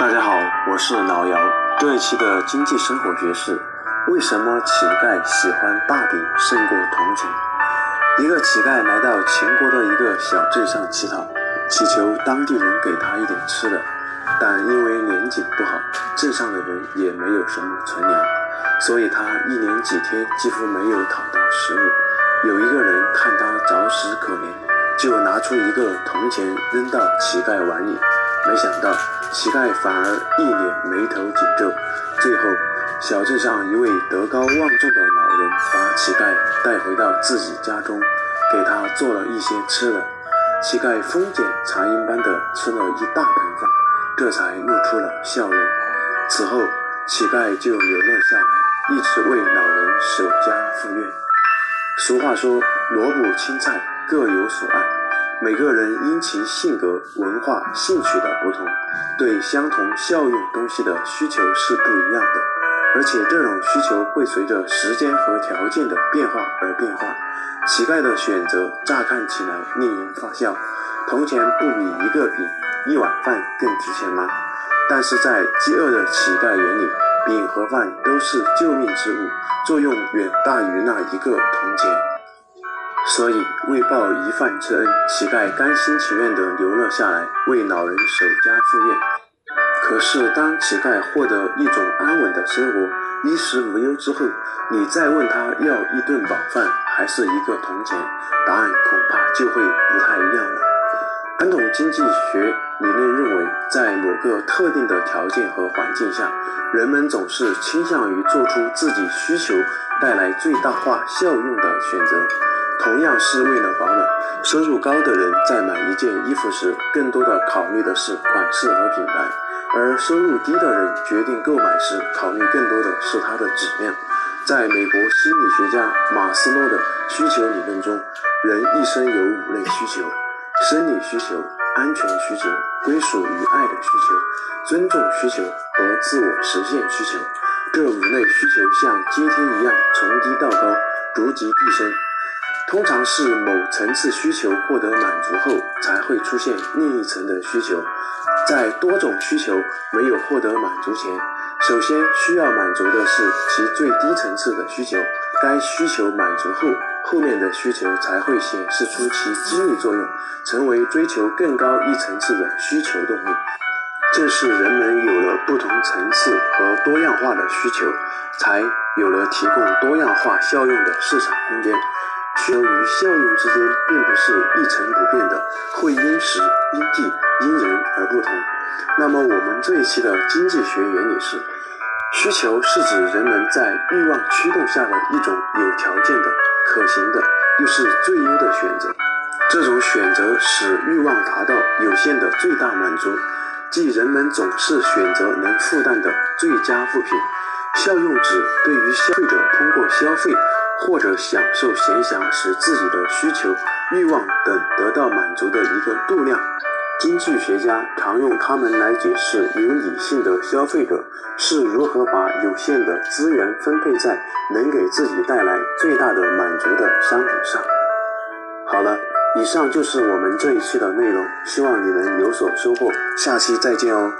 大家好，我是老姚。这一期的经济生活学是：为什么乞丐喜欢大饼胜过铜钱？一个乞丐来到秦国的一个小镇上乞讨，祈求当地人给他一点吃的，但因为年景不好，镇上的人也没有什么存粮，所以他一连几天几乎没有讨到食物。有一个人看他着实可怜，就拿出一个铜钱扔到乞丐碗里。没想到，乞丐反而一脸眉头紧皱。最后，小镇上一位德高望重的老人把乞丐带回到自己家中，给他做了一些吃的。乞丐风卷残云般的吃了一大盆饭，这才露出了笑容。此后，乞丐就留了下来，一直为老人守家护院。俗话说：“萝卜青菜各有所爱。”每个人因其性格、文化、兴趣的不同，对相同效用东西的需求是不一样的，而且这种需求会随着时间和条件的变化而变化。乞丐的选择乍看起来令人发笑，铜钱不比一个饼、一碗饭更值钱吗？但是在饥饿的乞丐眼里，饼和饭都是救命之物，作用远大于那一个铜钱。所以，为报一饭之恩，乞丐甘心情愿地留了下来，为老人守家护院。可是，当乞丐获得一种安稳的生活、衣食无忧之后，你再问他要一顿饱饭，还是一个铜钱，答案恐怕就会不太一样了。传统经济学理论认为，在某个特定的条件和环境下，人们总是倾向于做出自己需求带来最大化效用的选择。同样是为了保暖，收入高的人在买一件衣服时，更多的考虑的是款式和品牌；而收入低的人决定购买时，考虑更多的是它的质量。在美国心理学家马斯洛的需求理论中，人一生有五类需求：生理需求、安全需求、归属与爱的需求、尊重需求和自我实现需求。这五类需求像阶梯一样从低到高，逐级递升。通常是某层次需求获得满足后，才会出现另一层的需求。在多种需求没有获得满足前，首先需要满足的是其最低层次的需求。该需求满足后，后面的需求才会显示出其激励作用，成为追求更高一层次的需求动力。正是人们有了不同层次和多样化的需求，才有了提供多样化效用的市场空间。需求与效用之间并不是一成不变的，会因时、因地、因人而不同。那么，我们这一期的经济学原理是：需求是指人们在欲望驱动下的一种有条件的、可行的，又是最优的选择。这种选择使欲望达到有限的最大满足，即人们总是选择能负担的最佳物品。效用指对于消费者通过消费。或者享受闲暇使自己的需求、欲望等得到满足的一个度量。经济学家常用它们来解释有理性的消费者是如何把有限的资源分配在能给自己带来最大的满足的商品上。好了，以上就是我们这一期的内容，希望你能有所收获。下期再见哦。